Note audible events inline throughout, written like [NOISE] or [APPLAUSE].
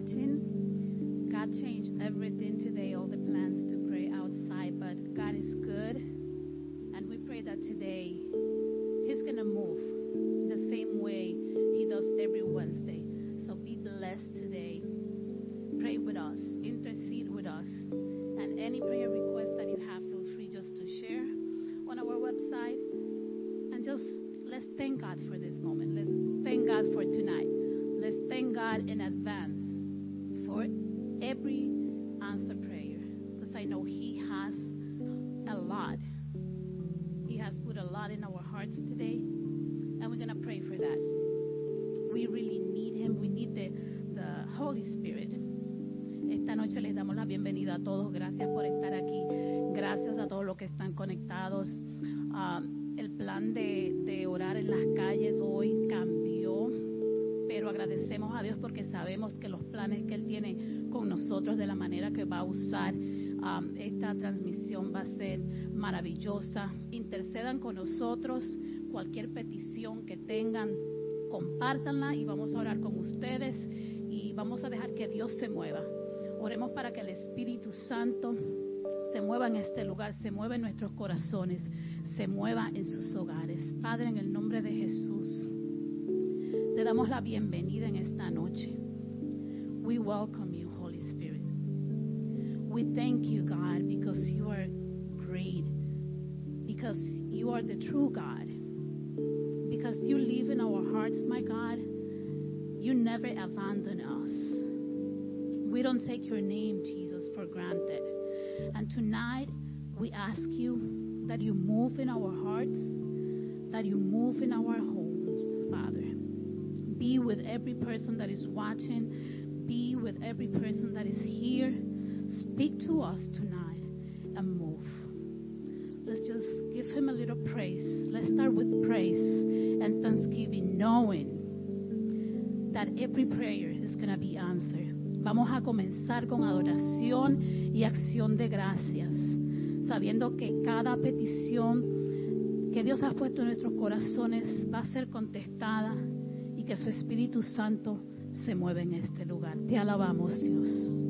watching. God changed everything today, all the plans to pray outside, but God is good. And we pray that today He's going to move the same way He does every Wednesday. So be blessed today. Pray with us, intercede with us. And any prayer porque sabemos que los planes que Él tiene con nosotros, de la manera que va a usar ah, esta transmisión, va a ser maravillosa. Intercedan con nosotros cualquier petición que tengan, compártanla y vamos a orar con ustedes y vamos a dejar que Dios se mueva. Oremos para que el Espíritu Santo se mueva en este lugar, se mueva en nuestros corazones, se mueva en sus hogares. Padre, en el nombre de Jesús, te damos la bienvenida en esta We welcome you, Holy Spirit. We thank you, God, because you are great, because you are the true God, because you live in our hearts, my God. You never abandon us. We don't take your name, Jesus, for granted. And tonight, we ask you that you move in our hearts, that you move in our Father. Be with every person that is watching, be with every person that is here. Speak to us tonight and move. Let's just give him a little praise. Let's start with praise and thanksgiving, knowing that every prayer is going to be answered. Vamos a comenzar con adoración y acción de gracias, sabiendo que cada petición que Dios ha puesto en nuestros corazones va a ser contestada que su Espíritu Santo se mueve en este lugar. Te alabamos, Dios.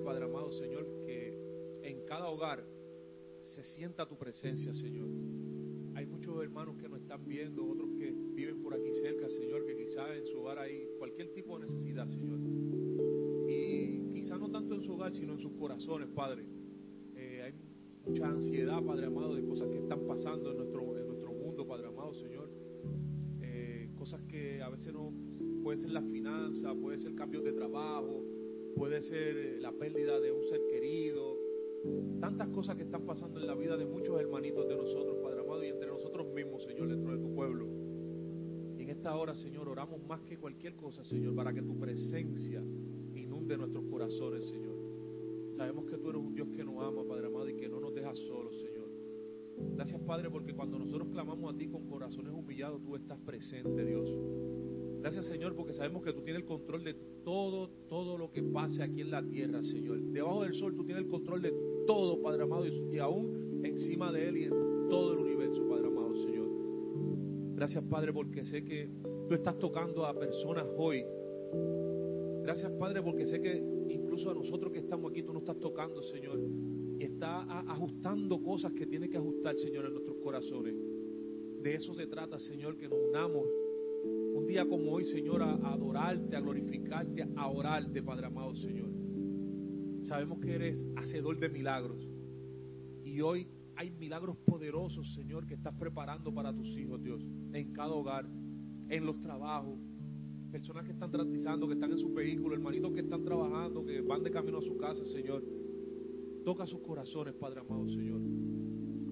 Padre amado, Señor, que en cada hogar se sienta tu presencia, Señor. Hay muchos hermanos que nos están viendo, otros que viven por aquí cerca, Señor, que quizás en su hogar hay cualquier tipo de necesidad, Señor. Y quizás no tanto en su hogar, sino en sus corazones, Padre. Eh, hay mucha ansiedad, Padre amado, de cosas que están pasando en nuestro, en nuestro mundo, Padre amado, Señor. Eh, cosas que a veces no, puede ser la finanza, puede ser cambios de trabajo, puede ser eh, la pérdida de un ser querido, tantas cosas que están pasando en la vida de muchos hermanitos de nosotros, Padre amado, y entre nosotros mismos, Señor, dentro de tu pueblo. Y en esta hora, Señor, oramos más que cualquier cosa, Señor, para que tu presencia inunde nuestros corazones, Señor. Sabemos que tú eres un Dios que nos ama, Padre amado, y que no nos deja solos, Señor. Gracias, Padre, porque cuando nosotros clamamos a ti con corazones humillados, tú estás presente, Dios. Gracias, Señor, porque sabemos que tú tienes el control de todo, todo lo que pase aquí en la tierra, Señor. Debajo del sol tú tienes el control de todo, Padre amado, y, aún encima de él y en todo el universo, Padre amado, Señor. Gracias, Padre, porque sé que tú estás tocando a personas hoy. Gracias, Padre, porque sé que incluso a nosotros que estamos aquí tú nos estás tocando, Señor, y está ajustando cosas que tiene que ajustar, Señor, en nuestros corazones. De eso se trata, Señor, que nos unamos un día como hoy, Señor, a, adorarte, a glorificarte, a orarte, Padre amado, Señor. Sabemos que eres hacedor de milagros. Y hoy hay milagros poderosos, Señor, que estás preparando para tus hijos, Dios, en cada hogar, en los trabajos. Personas que están trabajando, que están en sus vehículos, hermanitos que están trabajando, que van de camino a su casa, Señor. Toca sus corazones, Padre amado, Señor.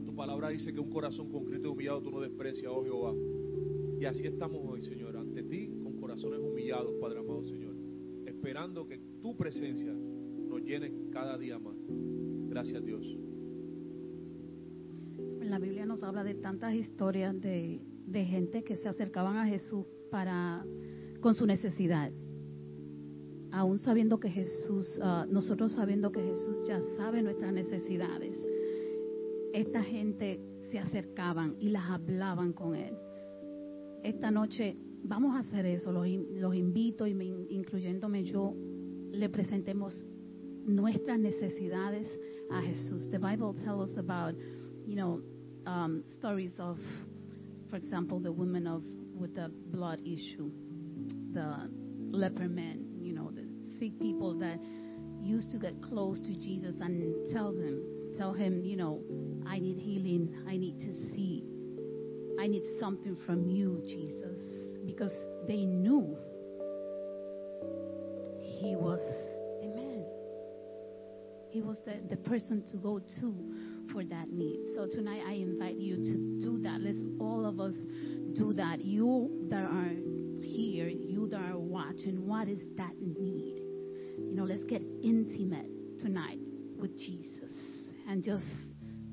Tu palabra dice que un corazón concreto y humillado tú no desprecias, oh Jehová. Y así estamos hoy, Señor, humillados, Padre amado, Señor, esperando que tu presencia nos llene cada día más. Gracias, Dios. La Biblia nos habla de tantas historias de, de gente que se acercaban a Jesús para con su necesidad. Aún sabiendo que Jesús, ah, nosotros sabiendo que Jesús ya sabe nuestras necesidades, esta gente se acercaban y las hablaban con Él. Esta noche vamos a hacer eso, los, los invito y me, in- incluyéndome yo, le presentemos nuestras necesidades a Jesús. The Bible tells us about, you know, um, stories of, for example, the woman of with the blood issue, the leper man, you know, the sick people that used to get close to Jesus and tell him, tell him, you know, I need healing, I need to see, I need something from you, Jesus, because they knew he was, amen. He was the, the person to go to for that need. So tonight I invite you to do that. Let's all of us do that. You that are here, you that are watching, what is that need? You know, let's get intimate tonight with Jesus. And just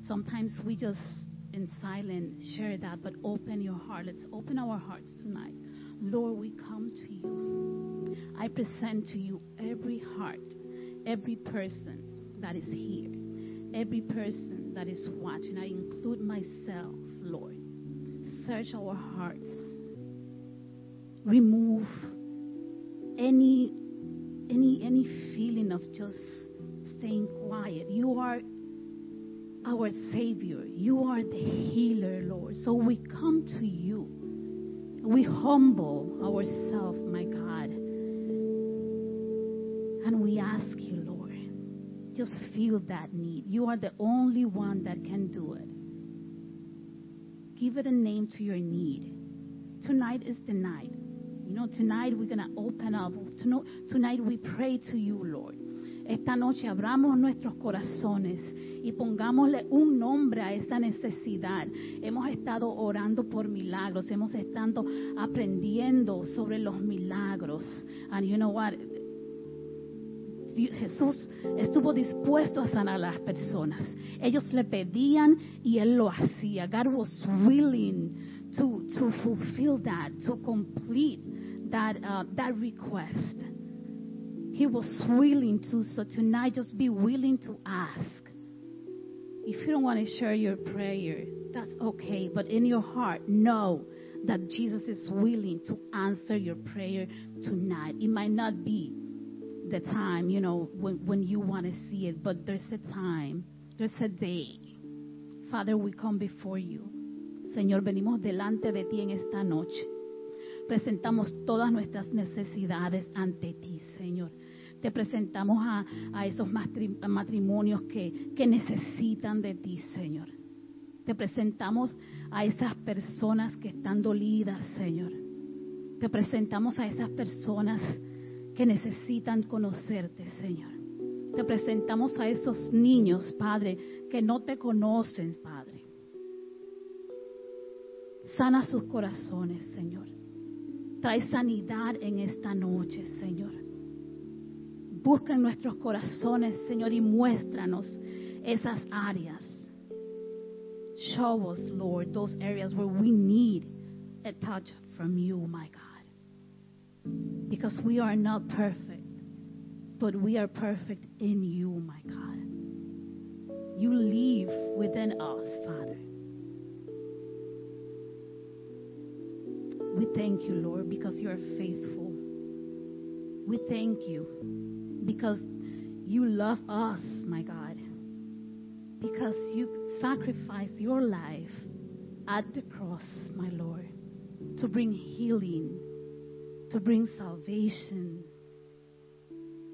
sometimes we just in silence share that, but open your heart. Let's open our hearts tonight. Lord, we come to you. I present to you every heart, every person that is here, every person that is watching. I include myself, Lord. Search our hearts. Remove any any any feeling of just staying quiet. You are our Savior. You are the healer, Lord. So we come to you. We humble ourselves, my God. And we ask you, Lord, just feel that need. You are the only one that can do it. Give it a name to your need. Tonight is the night. You know, tonight we're going to open up. Tonight, tonight we pray to you, Lord. Esta noche abramos nuestros corazones y pongámosle un nombre a esa necesidad. Hemos estado orando por milagros, hemos estado aprendiendo sobre los milagros. And you know what? Jesús estuvo dispuesto a sanar a las personas. Ellos le pedían y él lo hacía. God was willing to, to fulfill that, to complete that, uh, that request. He was willing to, so tonight just be willing to ask. If you don't want to share your prayer, that's okay. But in your heart, know that Jesus is willing to answer your prayer tonight. It might not be the time, you know, when, when you want to see it, but there's a time, there's a day. Father, we come before you. Señor, venimos delante de ti en esta noche. Presentamos todas nuestras necesidades ante ti, Señor. Te presentamos a, esos matri- matrimonios que necesitan de ti, Señor. Te presentamos a esas personas que están dolidas, Señor. Te presentamos a esas personas que necesitan conocerte, Señor. Te presentamos a esos niños, Padre, que no te conocen, Padre. Sana sus corazones, Señor. Trae sanidad en esta noche, Señor. Busca en nuestros corazones, Señor, y muéstranos esas áreas. Show us, Lord, those areas where we need a touch from you, my God. Because we are not perfect, but we are perfect in you, my God. You live within us, Father. We thank you, Lord, because you are faithful. We thank you because you love us, my God. Because you sacrificed your life at the cross, my Lord, to bring healing, to bring salvation,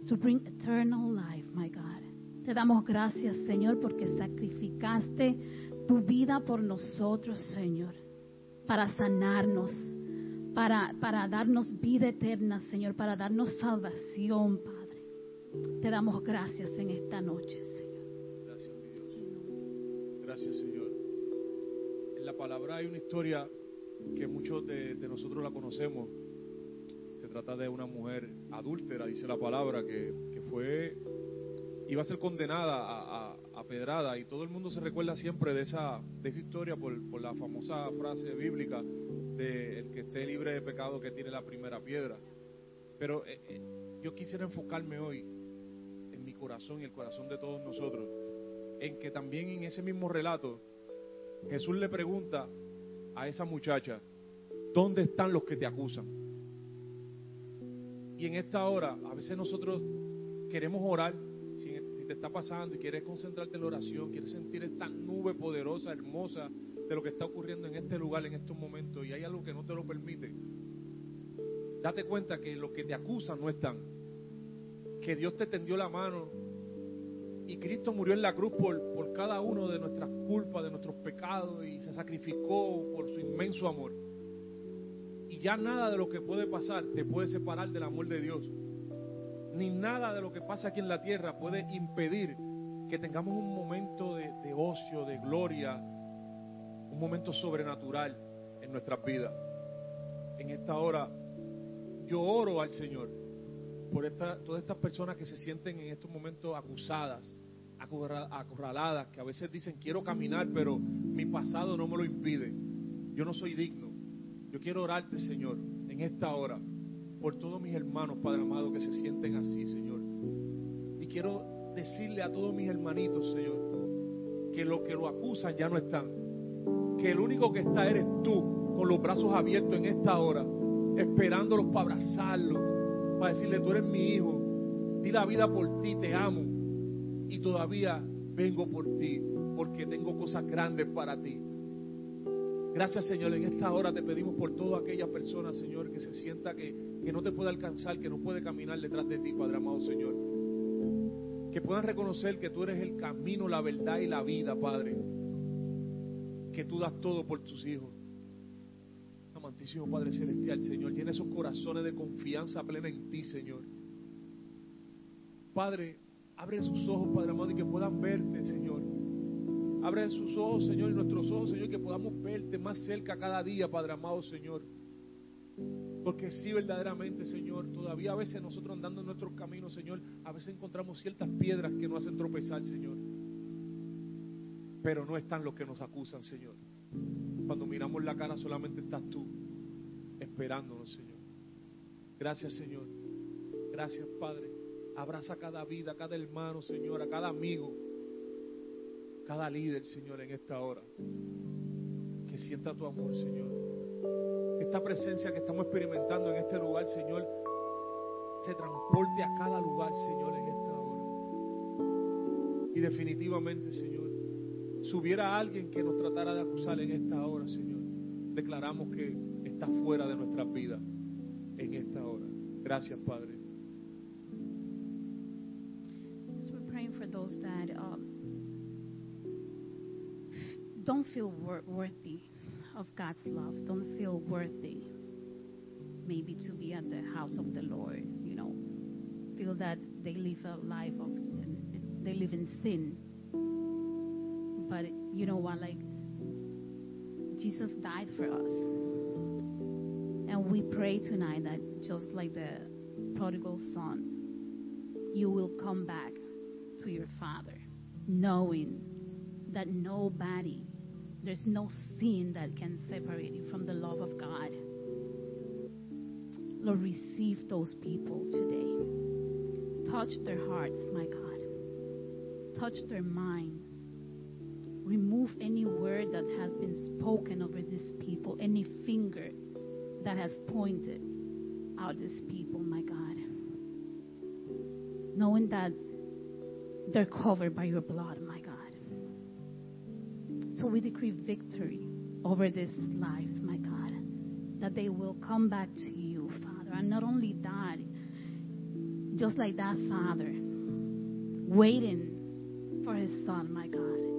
to bring eternal life, my God. Te damos gracias, Señor, porque sacrificaste tu vida por nosotros, Señor, para sanarnos, para, para darnos vida eterna, Señor, para darnos salvación, Padre. Te damos gracias en esta noche, Señor. Gracias, mi Dios. Gracias, Señor. En la palabra hay una historia que muchos de, nosotros la conocemos. Se trata de una mujer adúltera, dice la palabra, que, que fue, iba a ser condenada a, a- pedrada y todo el mundo se recuerda siempre de esa, de esa historia por, por la famosa frase bíblica de el que esté libre de pecado que tiene la primera piedra. Pero eh, eh, yo quisiera enfocarme hoy mi corazón y el corazón de todos nosotros, en que también en ese mismo relato Jesús le pregunta a esa muchacha, ¿dónde están los que te acusan? Y en esta hora, a veces nosotros queremos orar, si, te está pasando y quieres concentrarte en la oración, quieres sentir esta nube poderosa, hermosa de lo que está ocurriendo en este lugar, en estos momentos, y hay algo que no te lo permite, date cuenta que los que te acusan no están, que Dios te tendió la mano y Cristo murió en la cruz por, por cada uno de nuestras culpas, de nuestros pecados y se sacrificó por su inmenso amor. Y ya nada de lo que puede pasar te puede separar del amor de Dios. Ni nada de lo que pasa aquí en la tierra puede impedir que tengamos un momento de, de ocio, de gloria, un momento sobrenatural en nuestras vidas. En esta hora yo oro al Señor por esta, todas estas personas que se sienten en estos momentos acusadas, acorraladas, que a veces dicen quiero caminar, pero mi pasado no me lo impide. Yo no soy digno. Yo quiero orarte, Señor, en esta hora, por todos mis hermanos, Padre amado, que se sienten así, Señor. Y quiero decirle a todos mis hermanitos, Señor, que los que lo acusan ya no están. Que el único que está eres tú, con los brazos abiertos en esta hora, esperándolos para abrazarlos, para decirle, tú eres mi hijo, di la vida por ti, te amo. Y todavía vengo por ti, porque tengo cosas grandes para ti. Gracias, Señor. En esta hora te pedimos por toda aquella persona, Señor, que se sienta que, que no te puede alcanzar, que no puede caminar detrás de ti, Padre amado, Señor. Que puedan reconocer que tú eres el camino, la verdad y la vida, Padre. Que tú das todo por tus hijos. Amantísimo Padre Celestial, Señor, llena esos corazones de confianza plena en ti, Señor. Padre, abre sus ojos, Padre amado, y que puedan verte, Señor. Abre sus ojos, Señor, y nuestros ojos, Señor, que podamos verte más cerca cada día, Padre amado, Señor. Porque sí, verdaderamente, Señor, todavía a veces nosotros andando en nuestros caminos, Señor, a veces encontramos ciertas piedras que nos hacen tropezar, Señor. Pero no están los que nos acusan, Señor. Cuando miramos la cara solamente estás tú esperándonos, Señor. Gracias, Señor. Gracias, Padre. Abraza cada vida, cada hermano, Señor, a cada amigo, cada líder, Señor, en esta hora. Que sienta tu amor, Señor. Esta presencia que estamos experimentando en este lugar, Señor, se transporte a cada lugar, Señor, en esta hora. Y definitivamente, Señor, si hubiera alguien que nos tratara de acusar en esta hora, Señor, declaramos que está fuera de nuestras vidas en esta hora. Gracias, Padre. So we're praying for those that um, don't feel wor- worthy of God's love, don't feel worthy maybe to be at the house of the Lord, you know, feel that they live a life of, they live in sin. But you know what, like, Jesus died for us. And we pray tonight that just like the prodigal son, you will come back to your Father, knowing that nobody, there's no sin that can separate you from the love of God. Lord, receive those people today. Touch their hearts, my God. Touch their minds. Remove any word that has been spoken over these people, any finger that has pointed out these people, my God. Knowing that they're covered by your blood, my God. So we decree victory over these lives, my God, that they will come back to you, Father. And not only that, just like that father, waiting for his son, my God.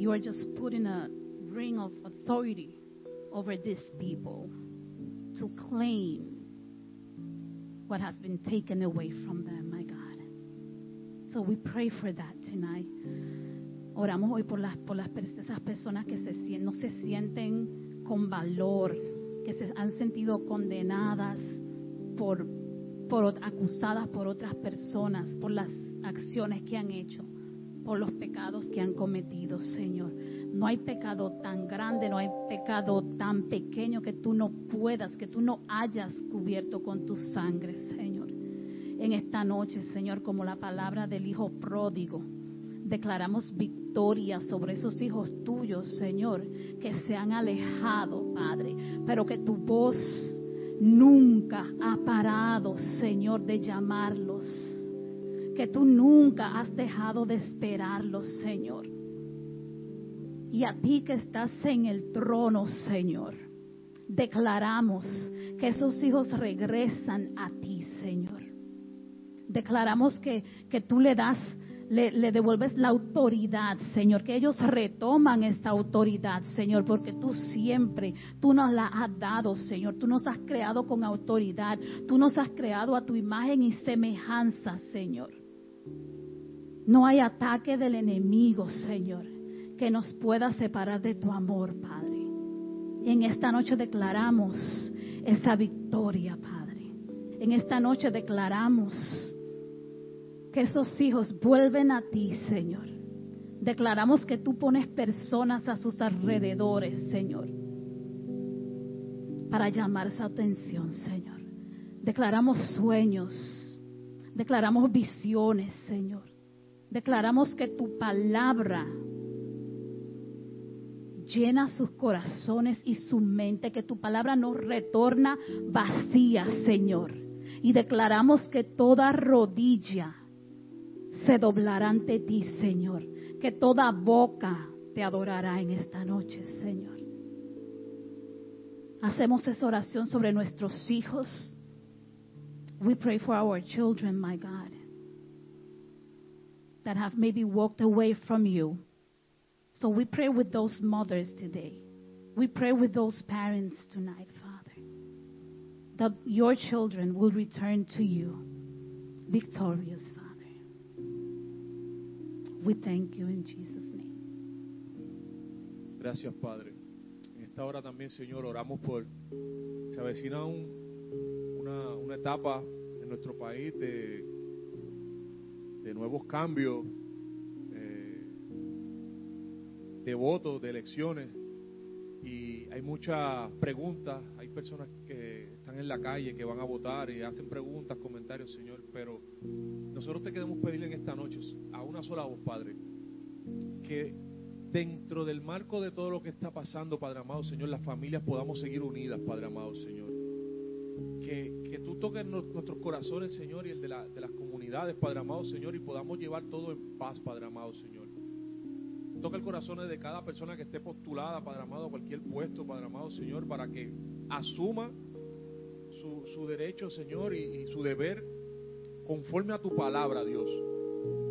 You are just putting a ring of authority over these people to claim what has been taken away from them, my God. So we pray for that tonight. Oramos hoy por las por las esas personas que se no se sienten con valor, que se han sentido condenadas por por acusadas por otras personas por las acciones que han hecho, por los pecados que han cometido, Señor. No hay pecado tan grande, no hay pecado tan pequeño que tú no puedas, que tú no hayas cubierto con tu sangre, Señor. En esta noche, Señor, como la palabra del Hijo pródigo, declaramos victoria sobre esos hijos tuyos, Señor, que se han alejado, Padre, pero que tu voz nunca ha parado, Señor, de llamarlos. Que tú nunca has dejado de esperarlos, Señor. Y a ti que estás en el trono, Señor, declaramos que esos hijos regresan a ti, Señor. Declaramos que, que tú le das, le, le devuelves la autoridad, Señor, que ellos retoman esta autoridad, Señor, porque tú siempre, tú nos la has dado, Señor. Tú nos has creado con autoridad. Tú nos has creado a tu imagen y semejanza, Señor. No hay ataque del enemigo, Señor, que nos pueda separar de tu amor, Padre. En esta noche declaramos esa victoria, Padre. En esta noche declaramos que esos hijos vuelven a ti, Señor. Declaramos que tú pones personas a sus alrededores, Señor, para llamar su atención, Señor. Declaramos sueños, declaramos visiones, Señor. Declaramos que tu palabra llena sus corazones y su mente, que tu palabra no retorna vacía, Señor. Y declaramos que toda rodilla se doblará ante ti, Señor. Que toda boca te adorará en esta noche, Señor. Hacemos esa oración sobre nuestros hijos. We pray for our children, my God, that have maybe walked away from you. So we pray with those mothers today. We pray with those parents tonight, Father, that your children will return to you victorious, Father. We thank you in Jesus' name. Gracias, Padre. En esta hora también, Señor, oramos por. Se avecina un- una, etapa en nuestro país de, de nuevos cambios, eh, de votos, de elecciones. y hay muchas preguntas, hay personas que están en la calle, que van a votar y hacen preguntas, comentarios, Señor, pero nosotros te queremos pedirle en esta noche a una sola voz, Padre, que dentro del marco de todo lo que está pasando, Padre amado, Señor, las familias podamos seguir unidas, Padre amado, Señor. Que, que tú toques nu- nuestros corazones, Señor, y el de, la- de las comunidades, Padre amado, Señor, y podamos llevar todo en paz, Padre amado, Señor. Toca el corazón de cada persona que esté postulada, Padre amado, a cualquier puesto, Padre amado, Señor, para que asuma su, su derecho, Señor, y, su deber conforme a tu palabra, Dios.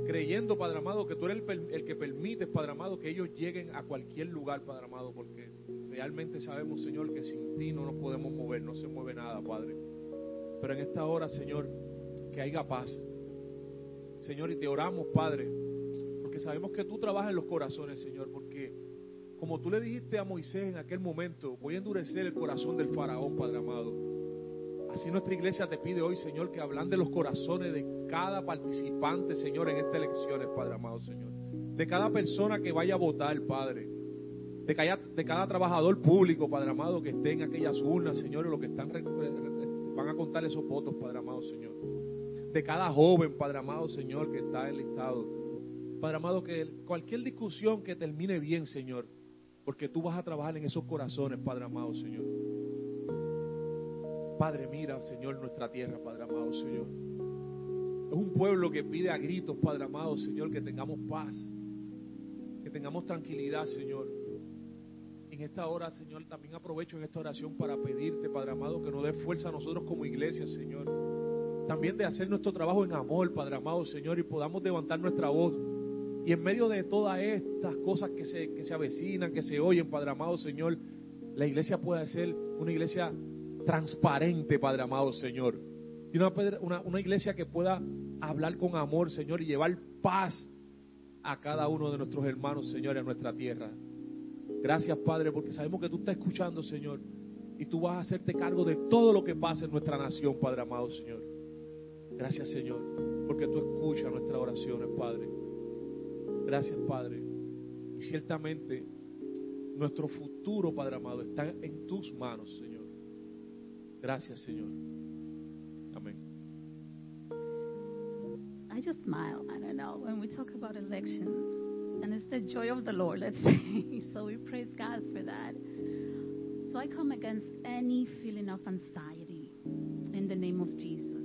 Creyendo, Padre amado, que tú eres el, el que permites, Padre amado, que ellos lleguen a cualquier lugar, Padre amado, porque realmente sabemos, Señor, que sin ti no nos podemos mover, no se mueve nada, Padre. Pero en esta hora, Señor, que haya paz. Señor, y te oramos, Padre, porque sabemos que tú trabajas en los corazones, Señor, porque como tú le dijiste a Moisés en aquel momento, voy a endurecer el corazón del faraón, Padre amado. Así nuestra iglesia te pide hoy, Señor, que hablan de los corazones de cada participante, Señor, en estas elecciones, Padre amado, Señor. De cada persona que vaya a votar, Padre. De cada, trabajador público, Padre amado, que esté en aquellas urnas, Señor, y los que están van a contar esos votos, Padre amado, Señor. De cada joven, Padre amado, Señor, que está enlistado. Padre amado, que cualquier discusión que termine bien, Señor, porque tú vas a trabajar en esos corazones, Padre amado, Señor. Padre, mira, Señor, nuestra tierra, Padre amado, Señor. Es un pueblo que pide a gritos, Padre amado, Señor, que tengamos paz, que tengamos tranquilidad, Señor. En esta hora, Señor, también aprovecho en esta oración para pedirte, Padre amado, que nos dé fuerza a nosotros como iglesia, Señor. También de hacer nuestro trabajo en amor, Padre amado, Señor, y podamos levantar nuestra voz. Y en medio de todas estas cosas que se, que se avecinan, que se oyen, Padre amado, Señor, la iglesia pueda ser una iglesia transparente, Padre amado, Señor. Y una, una, una iglesia que pueda hablar con amor, Señor, y llevar paz a cada uno de nuestros hermanos, Señor, a nuestra tierra. Gracias, Padre, porque sabemos que tú estás escuchando, Señor, y tú vas a hacerte cargo de todo lo que pasa en nuestra nación, Padre amado, Señor. Gracias, Señor, porque tú escuchas nuestras oraciones, Padre. Gracias, Padre. Y ciertamente nuestro futuro, Padre amado, está en tus manos, Señor. Gracias, Señor. Amén. I just smile. I don't know when we talk about elections, and it's the joy of the Lord. Let's [LAUGHS] say so. We praise God for that. So I come against any feeling of anxiety in the name of Jesus.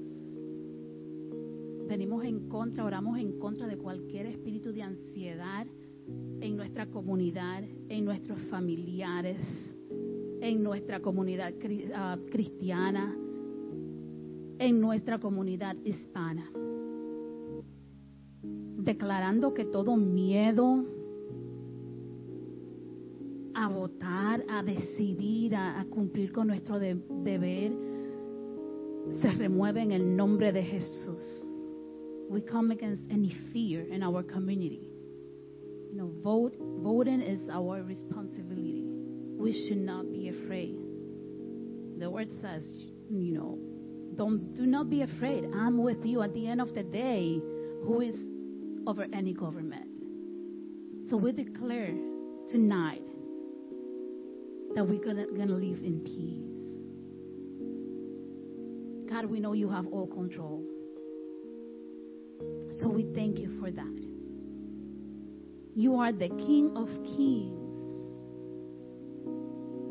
Venimos en contra, oramos en contra de cualquier espíritu de ansiedad en nuestra comunidad, en nuestros familiares, en nuestra comunidad ah, cristiana, en nuestra comunidad hispana declarando que todo miedo a votar, a decidir, a, cumplir con nuestro de- deber, se remueve en el nombre de Jesús. We come against any fear in our community. You know, vote, voting is our responsibility. We should not be afraid. The word says, you know, don't do not be afraid. I'm with you at the end of the day. Who is over any government? So we declare tonight that we're gonna, gonna live in peace. God, we know you have all control. So we thank you for that. You are the King of Kings.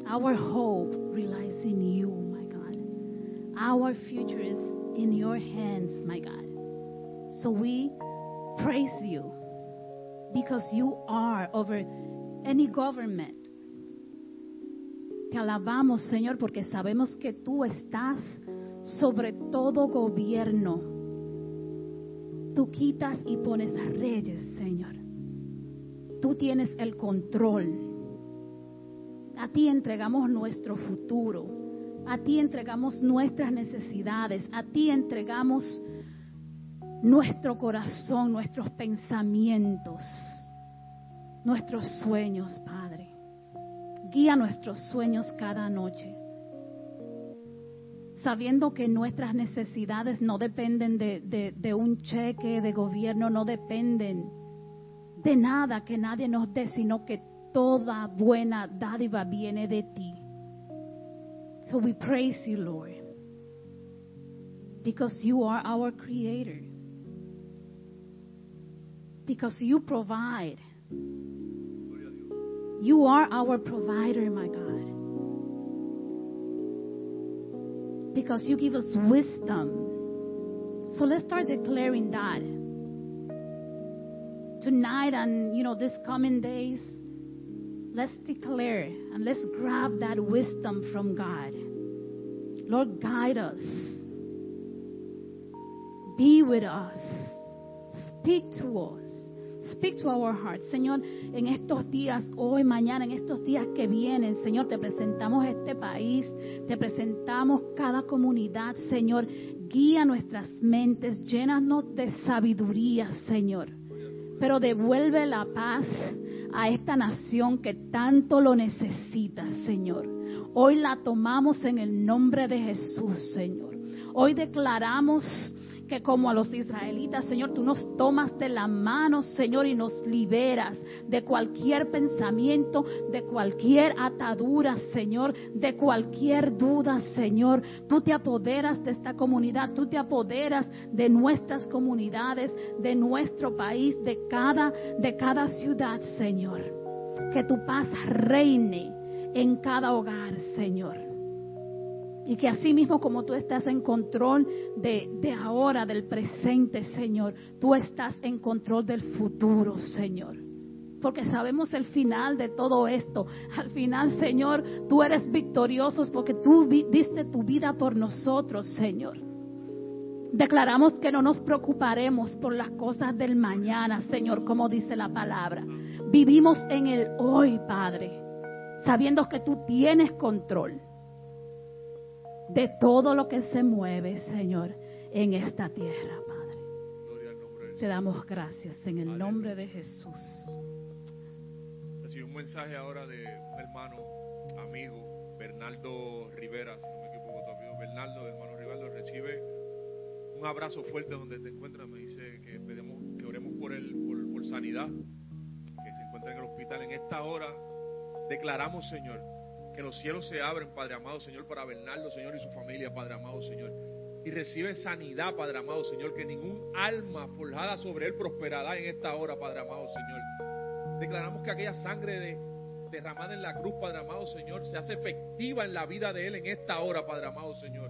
Our hope relies in you, my God. Our future is in your hands, my God. So we praise you because you are over any government. Te alabamos, Señor, porque sabemos que tú estás sobre todo gobierno. Tú quitas y pones a reyes, Señor. Tú tienes el control. A ti entregamos nuestro futuro. A ti entregamos nuestras necesidades. A ti entregamos nuestro corazón, nuestros pensamientos, nuestros sueños, Padre. Guía nuestros sueños cada noche, sabiendo que nuestras necesidades no dependen de, un cheque de gobierno, no dependen de nada que nadie nos dé, sino que toda buena dádiva viene de ti. So we praise you, Lord, because you are our creator, because you provide. You are our provider, my God. Because you give us wisdom. So let's start declaring that. Tonight and, you know, this coming days, let's declare and let's grab that wisdom from God. Lord, guide us. Be with us. Speak to us. Speak to our hearts. Señor, en estos días, hoy, mañana, en estos días que vienen, Señor, te presentamos este país, te presentamos cada comunidad, Señor. Guía nuestras mentes, llénanos de sabiduría, Señor. Pero devuelve la paz a esta nación que tanto lo necesita, Señor. Hoy la tomamos en el nombre de Jesús, Señor. Hoy declaramos que como a los israelitas, Señor, tú nos tomas de la mano, Señor, y nos liberas de cualquier pensamiento, de cualquier atadura, Señor, de cualquier duda, Señor. Tú te apoderas de esta comunidad, tú te apoderas de nuestras comunidades, de nuestro país, de cada, de cada ciudad, Señor. Que tu paz reine en cada hogar, Señor. Y que así mismo como tú estás en control de, de ahora, del presente, Señor, tú estás en control del futuro, Señor. Porque sabemos el final de todo esto. Al final, Señor, tú eres victorioso porque tú diste tu vida por nosotros, Señor. Declaramos que no nos preocuparemos por las cosas del mañana, Señor, como dice la palabra. Vivimos en el hoy, Padre, sabiendo que tú tienes control de todo lo que se mueve, Señor, en esta tierra, Padre. Gloria al nombre del Te damos gracias en el nombre de Jesús. Recibí un mensaje ahora de un hermano, amigo, Bernardo Rivera, si no me equivoco, tu amigo Bernardo, hermano Rivaldo, recibe un abrazo fuerte donde te encuentras. Me dice que, pedimos, que oremos por él, por, por sanidad, que se encuentra en el hospital. En esta hora declaramos, Señor, que los cielos se abren, Padre amado, Señor, para Bernardo, Señor, y su familia, Padre amado, Señor. Y recibe sanidad, Padre amado, Señor, que ningún alma forjada sobre él prosperará en esta hora, Padre amado, Señor. Declaramos que aquella sangre de- derramada en la cruz, Padre amado Señor, se hace efectiva en la vida de Él en esta hora, Padre amado Señor.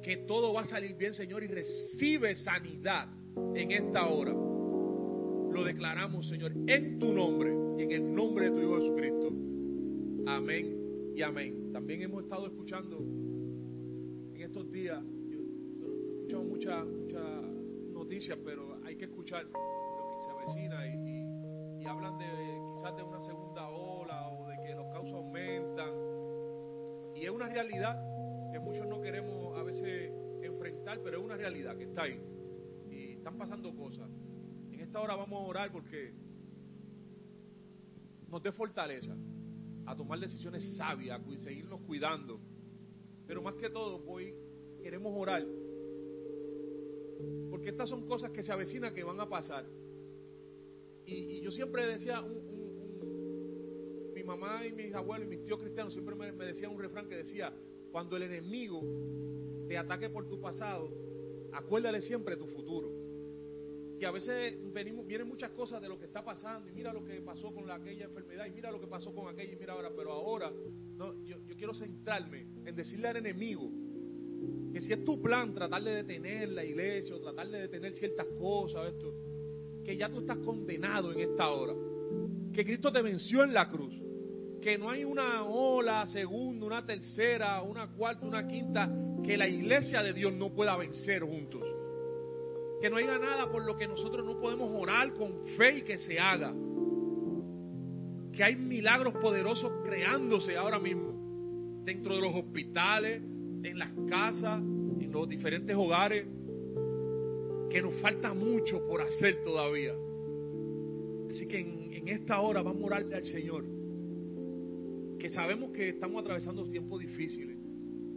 Que todo va a salir bien, Señor, y recibe sanidad en esta hora. Lo declaramos, Señor, en tu nombre y en el nombre de tu Hijo Jesucristo. Amén y amén. También hemos estado escuchando en estos días, yo, he escuchado muchas muchas noticias, pero hay que escuchar lo que se avecina y, y- y hablan de quizás de una segunda ola o de que los casos aumentan. Y es una realidad que muchos no queremos a veces enfrentar, pero es una realidad que está ahí. Y están pasando cosas. En esta hora vamos a orar porque nos dé fortaleza a tomar decisiones sabias, cu- seguirnos cuidando. Pero más que todo, hoy queremos orar. Porque estas son cosas que se avecinan que van a pasar. Y, y yo siempre decía, mi mamá y mis abuelos y mis tíos cristianos siempre me, me decían un refrán que decía, cuando el enemigo te ataque por tu pasado, acuérdale siempre tu futuro. Que a veces venimos, vienen muchas cosas de lo que está pasando y mira lo que pasó con la- aquella enfermedad y mira lo que pasó con aquella y mira ahora, pero ahora no, yo, yo quiero centrarme en decirle al enemigo que si es tu plan tratar de detener la iglesia o tratar de detener ciertas cosas, esto, que ya tú estás condenado en esta hora. Que Cristo te venció en la cruz. Que no hay una ola, segunda, una tercera, una cuarta, una quinta, que la iglesia de Dios no pueda vencer juntos. Que no haya nada por lo que nosotros no podemos orar con fe y que se haga. Que hay milagros poderosos creándose ahora mismo. Dentro de los hospitales, en las casas, en los diferentes hogares. Que nos falta mucho por hacer todavía. Así que en, en esta hora vamos a orarle al Señor. Que sabemos que estamos atravesando tiempos difíciles.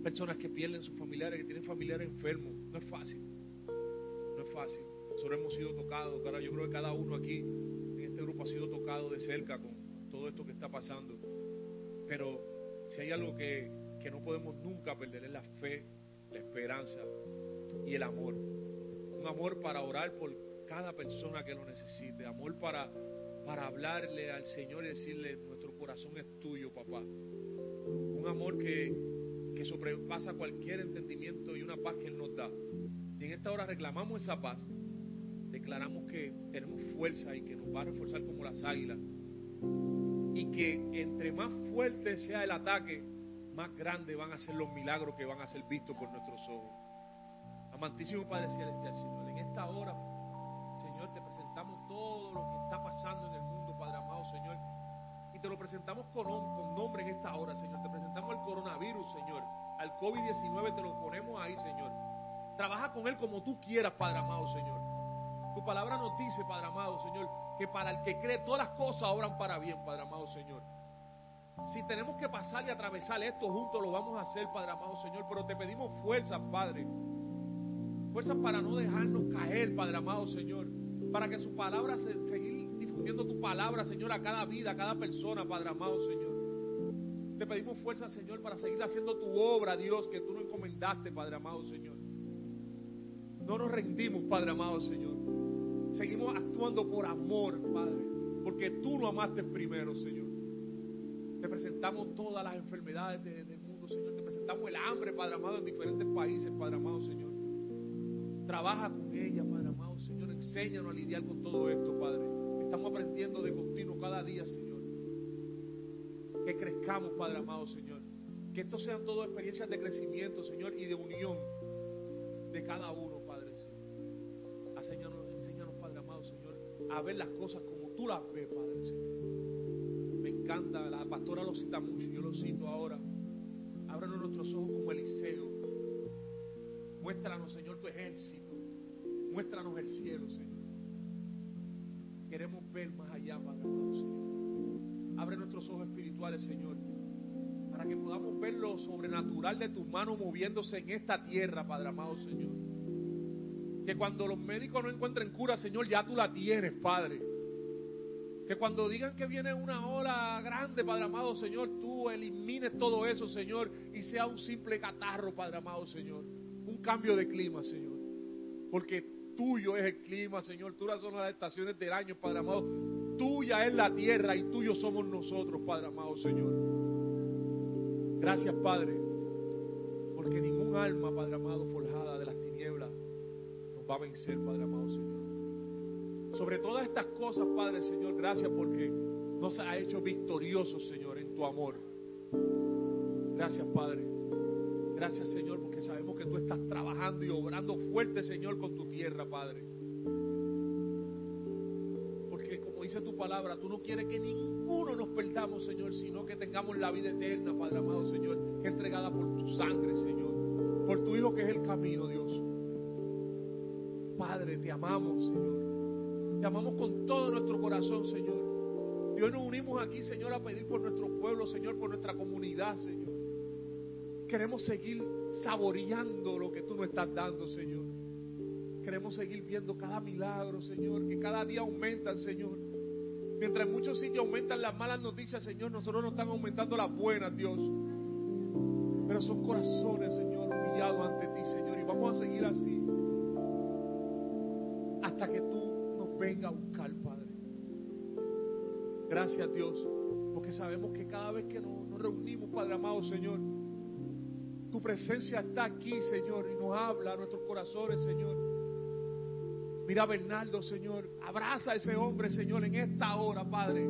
Personas que pierden sus familiares, que tienen familiares enfermos. No es fácil. Fácil. Nosotros hemos sido tocados. Cara, yo creo que cada uno aquí en este grupo ha sido tocado de cerca con todo esto que está pasando. Pero si hay algo que, que no podemos nunca perder es la fe, la esperanza y el amor. Un amor para orar por cada persona que lo necesite. Amor para, para hablarle al Señor y decirle, nuestro corazón es tuyo, papá. Un amor que, que sobrepasa cualquier entendimiento y una paz que Él nos da. En esta hora reclamamos esa paz. Declaramos que tenemos fuerza y que nos va a reforzar como las águilas. Y que entre más fuerte sea el ataque, más grandes van a ser los milagros que van a ser vistos por nuestros ojos. Amantísimo Padre Celestial, Señor, en esta hora, Señor, te presentamos todo lo que está pasando en el mundo, Padre amado, Señor. Y te lo presentamos con, con nombre en esta hora, Señor. Te presentamos el coronavirus, Señor. Al COVID-19 te lo ponemos ahí, Señor. Trabaja con él como tú quieras, Padre amado, Señor. Tu palabra nos dice, Padre amado, Señor, que para el que cree todas las cosas obran para bien, Padre amado, Señor. Si tenemos que pasar y atravesar esto juntos, lo vamos a hacer, Padre amado, Señor. Pero te pedimos fuerzas, Padre. Fuerzas para no dejarnos caer, Padre amado, Señor. Para que su palabra, se, seguir difundiendo tu palabra, Señor, a cada vida, a cada persona, Padre amado, Señor. Te pedimos fuerza, Señor, para seguir haciendo tu obra, Dios, que tú nos encomendaste, Padre amado, Señor. No nos rendimos, Padre amado, Señor. Seguimos actuando por amor, Padre, porque tú nos amaste primero, Señor. Te presentamos todas las enfermedades de- del mundo, Señor. Te presentamos el hambre, Padre amado, en diferentes países, Padre amado, Señor. Trabaja con ella, Padre amado, Señor. Enséñanos a lidiar con todo esto, Padre. Estamos aprendiendo de continuo cada día, Señor. Que crezcamos, Padre amado, Señor. Que estos sean todas experiencias de crecimiento, Señor, y de unión de cada uno, a ver las cosas como tú las ves, Padre, Señor. Me encanta, la pastora lo cita mucho, yo lo cito ahora. Ábranos nuestros ojos como Eliseo. Muéstranos, Señor, tu ejército. Muéstranos el cielo, Señor. Queremos ver más allá, Padre amado, Señor. Abre nuestros ojos espirituales, Señor, para que podamos ver lo sobrenatural de tus manos moviéndose en esta tierra, Padre amado, Señor. Que cuando los médicos no encuentren cura, Señor, ya tú la tienes, Padre. Que cuando digan que viene una ola grande, Padre amado, Señor, tú elimines todo eso, Señor, y sea un simple catarro, Padre amado, Señor. Un cambio de clima, Señor. Porque tuyo es el clima, Señor. Tú son las estaciones del año, Padre amado. Tuya es la tierra y tuyo somos nosotros, Padre amado, Señor. Gracias, Padre. Porque ningún alma, Padre amado, va a vencer, Padre amado, Señor. Sobre todas estas cosas, Padre, Señor, gracias porque nos ha hecho victoriosos, Señor, en tu amor. Gracias, Padre. Gracias, Señor, porque sabemos que tú estás trabajando y obrando fuerte, Señor, con tu tierra, Padre. Porque como dice tu palabra, tú no quieres que ninguno nos perdamos, Señor, sino que tengamos la vida eterna, Padre amado, Señor, que entregada por tu sangre, Señor. Por tu Hijo que es el camino, Dios. Padre, te amamos, Señor. Te amamos con todo nuestro corazón, Señor. Y hoy nos unimos aquí, Señor, a pedir por nuestro pueblo, Señor, por nuestra comunidad, Señor. Queremos seguir saboreando lo que tú nos estás dando, Señor. Queremos seguir viendo cada milagro, Señor, que cada día aumentan, Señor. Mientras en muchos sitios aumentan las malas noticias, Señor, nosotros no están aumentando las buenas, Dios. Pero son corazones, Señor, humillados ante ti, Señor. Y vamos a seguir así hasta que tú nos venga a buscar, Padre. Gracias, Dios, porque sabemos que cada vez que nos, reunimos, Padre amado, Señor, tu presencia está aquí, Señor, y nos habla a nuestros corazones, Señor. Mira a Bernardo, Señor. Abraza a ese hombre, Señor, en esta hora, Padre.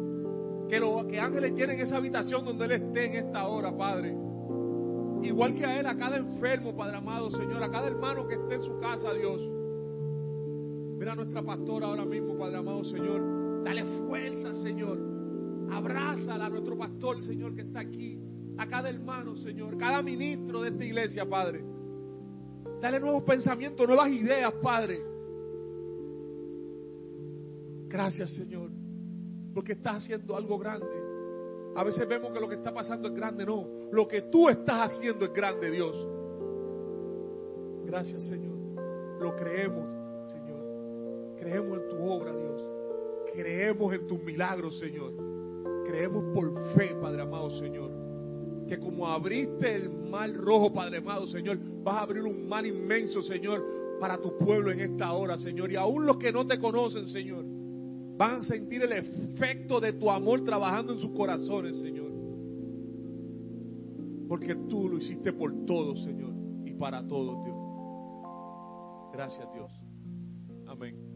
Que, lo, que ángeles llenen esa habitación donde Él esté en esta hora, Padre. Igual que a Él, a cada enfermo, Padre amado, Señor. A cada hermano que esté en su casa, Dios. Mira a nuestra pastora ahora mismo, Padre amado, Señor. Dale fuerza, Señor. Abrázala a nuestro pastor, Señor, que está aquí. A cada hermano, Señor. Cada ministro de esta iglesia, Padre. Dale nuevos pensamientos, nuevas ideas, Padre. Gracias, Señor, porque estás haciendo algo grande. A veces vemos que lo que está pasando es grande, no. Lo que tú estás haciendo es grande, Dios. Gracias, Señor. Lo creemos. Creemos en tu obra, Dios. Creemos en tus milagros, Señor. creemos por fe, Padre amado Señor, que como abriste el mar rojo, Padre amado Señor, vas a abrir un mar inmenso, Señor, para tu pueblo en esta hora, Señor. Y aún los que no te conocen, Señor, van a sentir el efecto de tu amor trabajando en sus corazones, Señor. Porque tú lo hiciste por todos, Señor, y para todos, Dios. Gracias, Dios. Amén.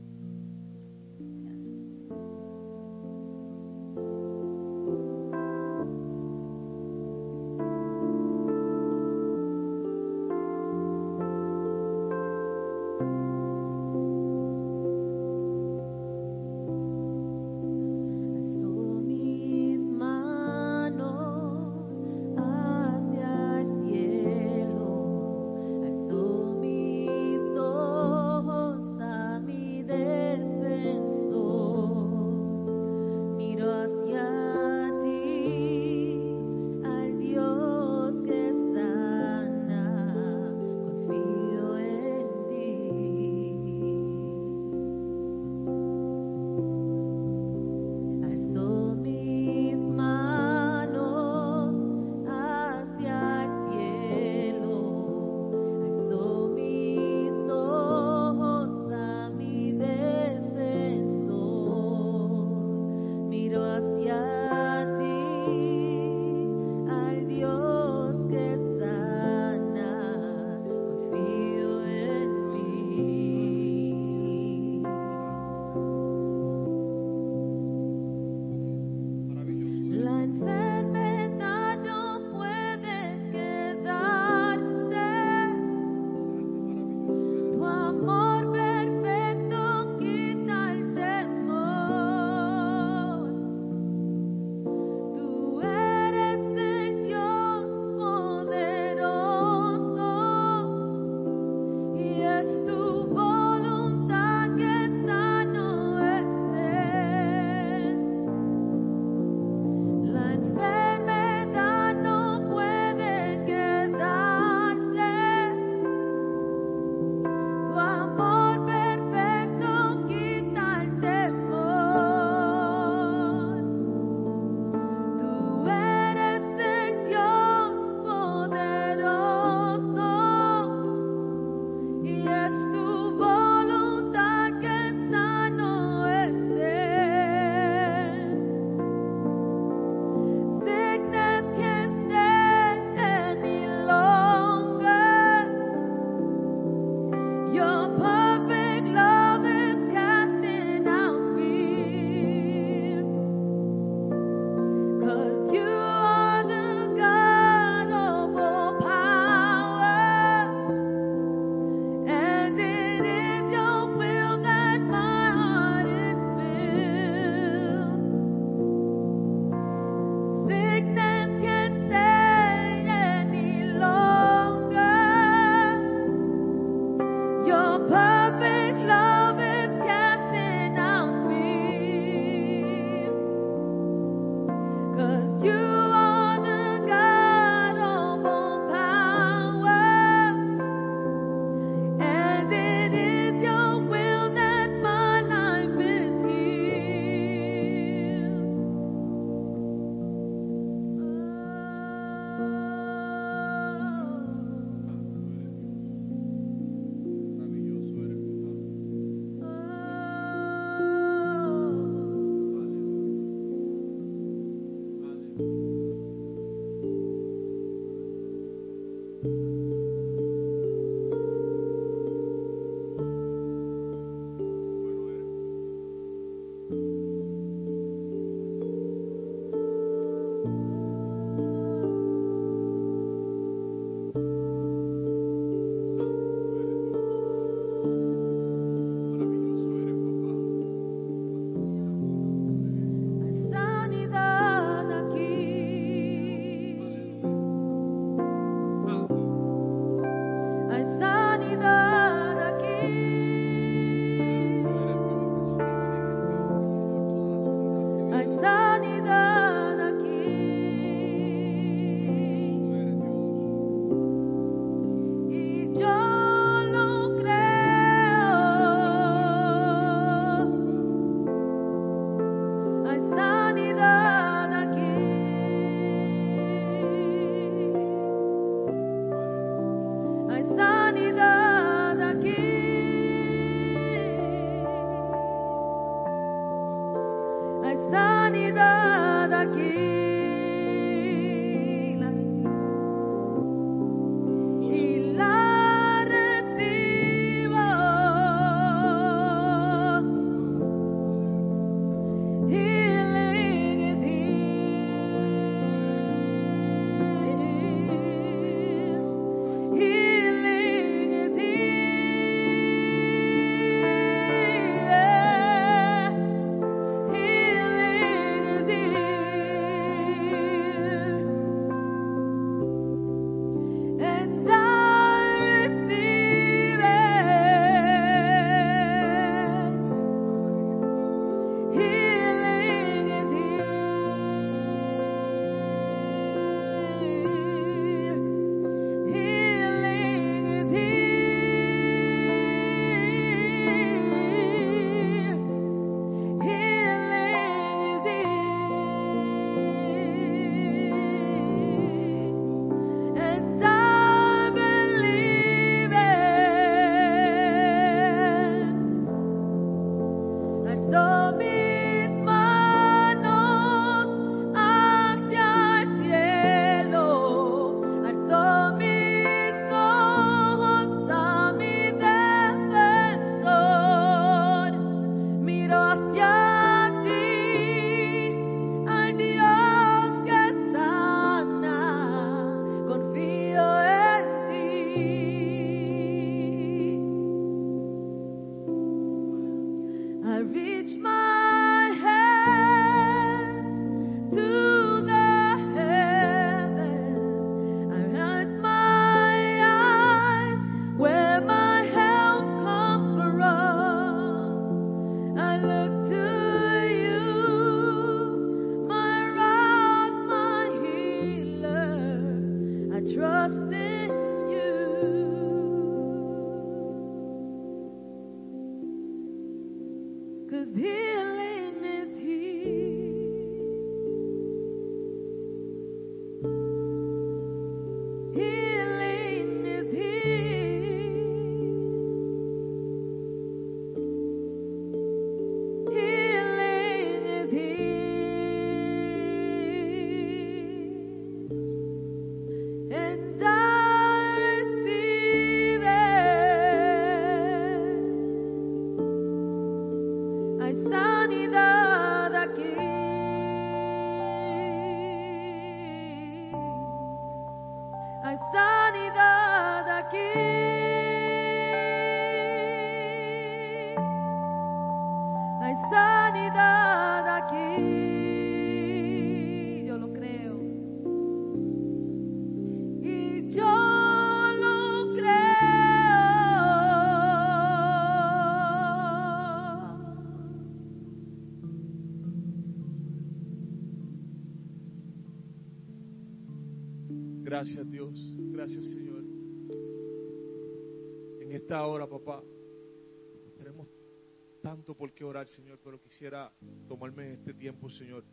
Por qué orar, Señor, pero quisiera tomarme este tiempo, Señor,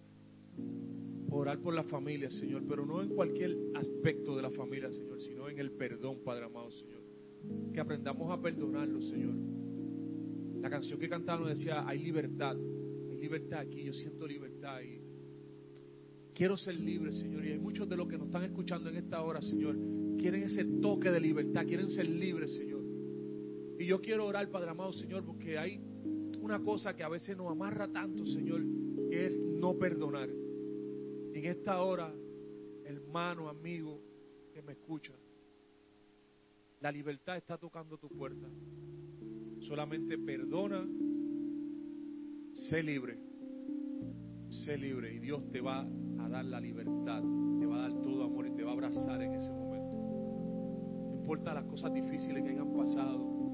orar por la familia, Señor, pero no en cualquier aspecto de la familia, Señor, sino en el perdón, Padre amado, Señor. Que aprendamos a perdonarlo, Señor. La canción que cantaron decía, hay libertad, hay libertad aquí, yo siento libertad y quiero ser libre, Señor. Y hay muchos de los que nos están escuchando en esta hora, Señor, quieren ese toque de libertad, quieren ser libres, Señor. Y yo quiero orar, Padre amado, Señor, porque hay una cosa que a veces nos amarra tanto, Señor, que es no perdonar. En esta hora, hermano, amigo que me escucha, la libertad está tocando tu puerta. Solamente perdona, sé libre, sé libre y Dios te va a dar la libertad, te va a dar todo amor y te va a abrazar en ese momento. No importa las cosas difíciles que hayan pasado,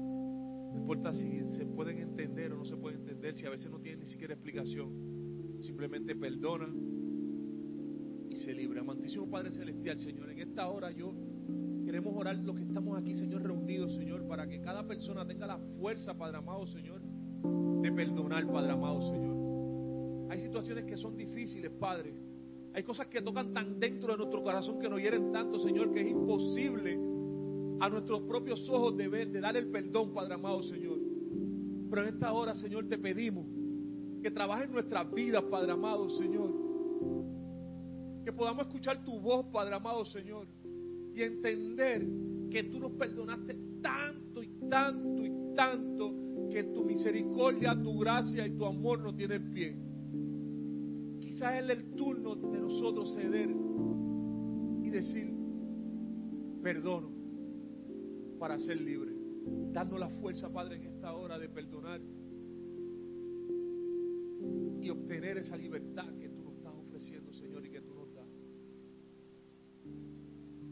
no importa si se pueden entender o no se pueden entender, si a veces no tienen ni siquiera explicación, simplemente perdona y se libre. Amantísimo Padre Celestial, Señor, en esta hora yo queremos orar los que estamos aquí, Señor, reunidos, Señor, para que cada persona tenga la fuerza, Padre amado, Señor, de perdonar, Padre amado, Señor. Hay situaciones que son difíciles, Padre. Hay cosas que tocan tan dentro de nuestro corazón que nos hieren tanto, Señor, que es imposible a nuestros propios ojos de ver, de dar el perdón, Padre amado, Señor. Pero en esta hora, Señor, te pedimos que trabajes en nuestras vidas, Padre amado, Señor. Que podamos escuchar tu voz, Padre amado, Señor. Y entender que tú nos perdonaste tanto y tanto y tanto que tu misericordia, tu gracia y tu amor no tienen pie. Quizás es el turno de nosotros ceder y decir, perdono para ser libre. Darnos la fuerza, Padre, en esta hora de perdonar y obtener esa libertad que tú nos estás ofreciendo, Señor, y que tú nos das.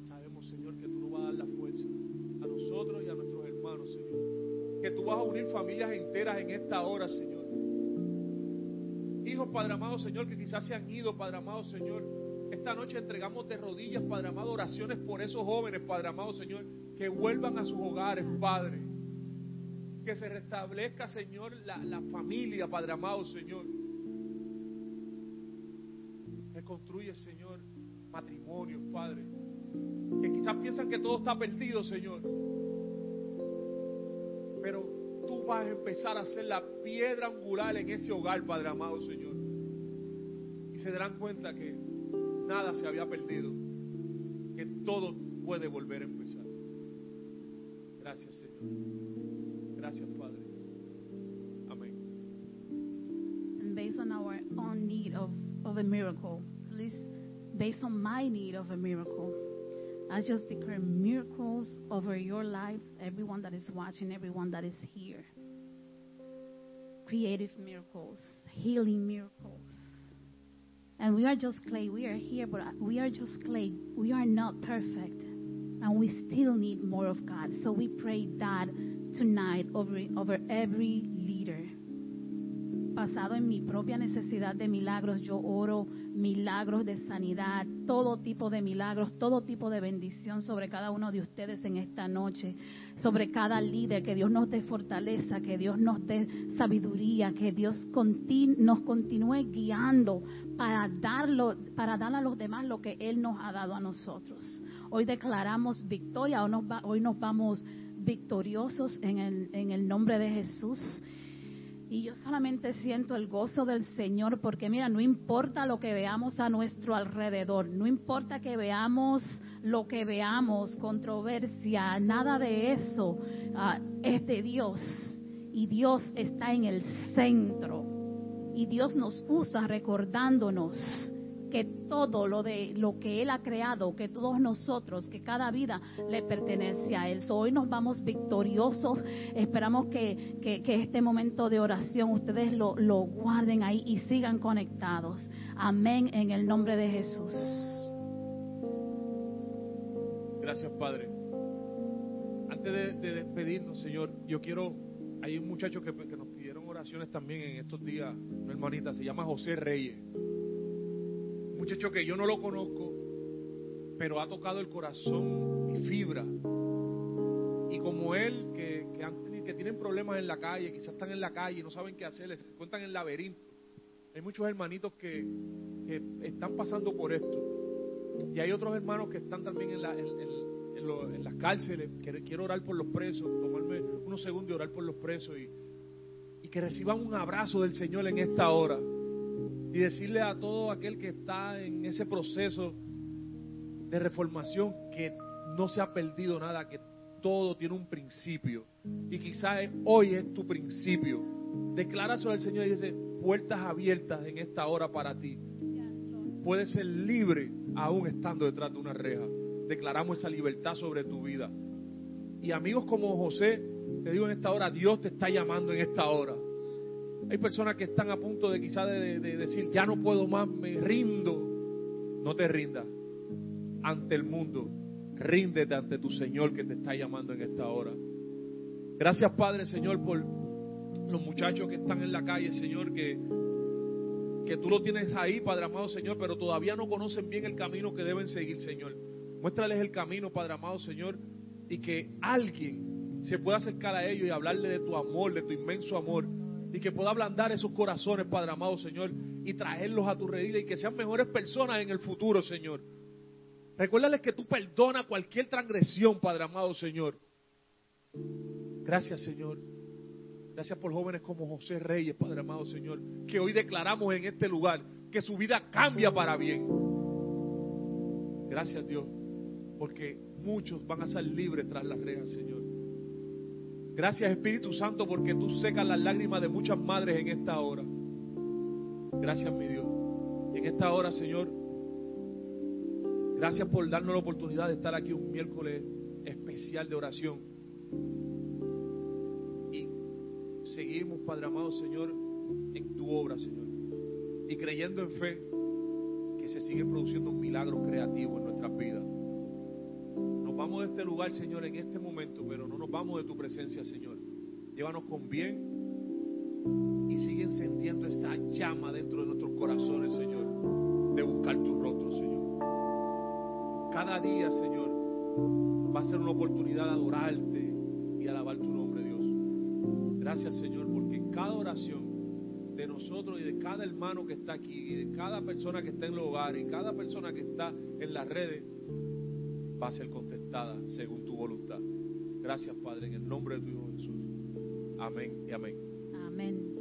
Sabemos, Señor, que tú nos vas a dar la fuerza a nosotros y a nuestros hermanos, Señor. Que tú vas a unir familias enteras en esta hora, Señor. Hijos, Padre amado, Señor, que quizás se han ido, Padre amado, Señor. Esta noche entregamos de rodillas, Padre amado, oraciones por esos jóvenes, Padre amado, Señor, que vuelvan a sus hogares, Padre. Que se restablezca, Señor, la, familia, Padre amado, Señor. Reconstruye, Señor, matrimonios, Padre. Que quizás piensan que todo está perdido, Señor. Pero tú vas a empezar a ser la piedra angular en ese hogar, Padre amado, Señor. Y se darán cuenta que nada se había perdido, que todo puede volver a empezar. Gracias, Señor. Gracias, Padre. Amén. and based on our own need of, of a miracle, at least based on my need of a miracle, I just declare miracles over your lives, everyone that is watching, everyone that is here. Creative miracles, healing miracles. And we are just clay. We are here, but we are just clay. We are not perfect. And we still need more of God. So we pray that tonight over, over every. Basado en mi propia necesidad de milagros, yo oro milagros de sanidad, todo tipo de milagros, todo tipo de bendición sobre cada uno de ustedes en esta noche, sobre cada líder, que Dios nos dé fortaleza, que Dios nos dé sabiduría, que Dios nos continúe guiando para darlo, para dar a los demás lo que Él nos ha dado a nosotros. Hoy declaramos victoria, hoy nos vamos victoriosos en el, en el nombre de Jesús. Y yo solamente siento el gozo del Señor porque mira, no importa lo que veamos a nuestro alrededor, no importa que veamos lo que veamos, controversia, nada de eso, ah, es de Dios. Y Dios está en el centro. Y Dios nos usa recordándonos que todo lo de lo que él ha creado, que todos nosotros, que cada vida le pertenece a él. hoy nos vamos victoriosos. Esperamos que, este momento de oración ustedes lo, lo guarden ahí y sigan conectados. Amén en el nombre de Jesús. Gracias, Padre. Antes de, despedirnos, Señor, yo quiero, hay un muchacho que, que nos pidieron oraciones también en estos días, una hermanita, se llama José Reyes muchacho que yo no lo conozco, pero ha tocado el corazón, mi fibra. Y como él, que, que, tienen problemas en la calle, quizás están en la calle y no saben qué hacer, se encuentran en el laberinto. Hay muchos hermanitos que, están pasando por esto. Y hay otros hermanos que están también en, la, en, las cárceles. Que quiero orar por los presos, tomarme unos segundos y orar por los presos y, y que reciban un abrazo del Señor en esta hora y decirle a todo aquel que está en ese proceso de reformación que no se ha perdido nada, que todo tiene un principio. Y quizás hoy es tu principio. Declara sobre el Señor y dice, puertas abiertas en esta hora para ti. Puedes ser libre aún estando detrás de una reja. Declaramos esa libertad sobre tu vida. Y amigos como José, te digo en esta hora, Dios te está llamando en esta hora. Hay personas que están a punto de quizás de, decir, ya no puedo más, me rindo. No te rindas ante el mundo. Ríndete ante tu Señor que te está llamando en esta hora. Gracias Padre Señor por los muchachos que están en la calle, Señor, que, que tú lo tienes ahí, Padre amado Señor, pero todavía no conocen bien el camino que deben seguir, Señor. Muéstrales el camino, Padre amado Señor, y que alguien se pueda acercar a ellos y hablarle de tu amor, de tu inmenso amor y que pueda ablandar esos corazones, Padre amado, Señor, y traerlos a tu redil y que sean mejores personas en el futuro, Señor. Recuérdales que tú perdonas cualquier transgresión, Padre amado, Señor. Gracias, Señor. Gracias por jóvenes como José Reyes, Padre amado, Señor, que hoy declaramos en este lugar que su vida cambia para bien. Gracias, Dios, porque muchos van a ser libres tras las rejas, Señor. Gracias Espíritu Santo porque tú secas las lágrimas de muchas madres en esta hora. Gracias mi Dios. Y en esta hora, Señor, gracias por darnos la oportunidad de estar aquí un miércoles especial de oración. Y seguimos, Padre amado, Señor, en tu obra, Señor. Y creyendo en fe que se sigue produciendo un milagro creativo en nuestras vidas vamos de este lugar, Señor, en este momento, pero vamos de tu presencia, Señor. Llévanos con bien y sigue encendiendo esa llama dentro de nuestros corazones, Señor, de buscar tu rostro, Señor. Cada día, Señor, va a ser una oportunidad de adorarte y alabar tu nombre, Dios. Gracias, Señor, porque cada oración de nosotros y de cada hermano que está aquí, y de cada persona que está en el hogar, y cada persona que está en las redes, va a ser contestada según tu voluntad. Gracias, Padre, en el nombre de tu Hijo Jesús. Amén y amén. Amén.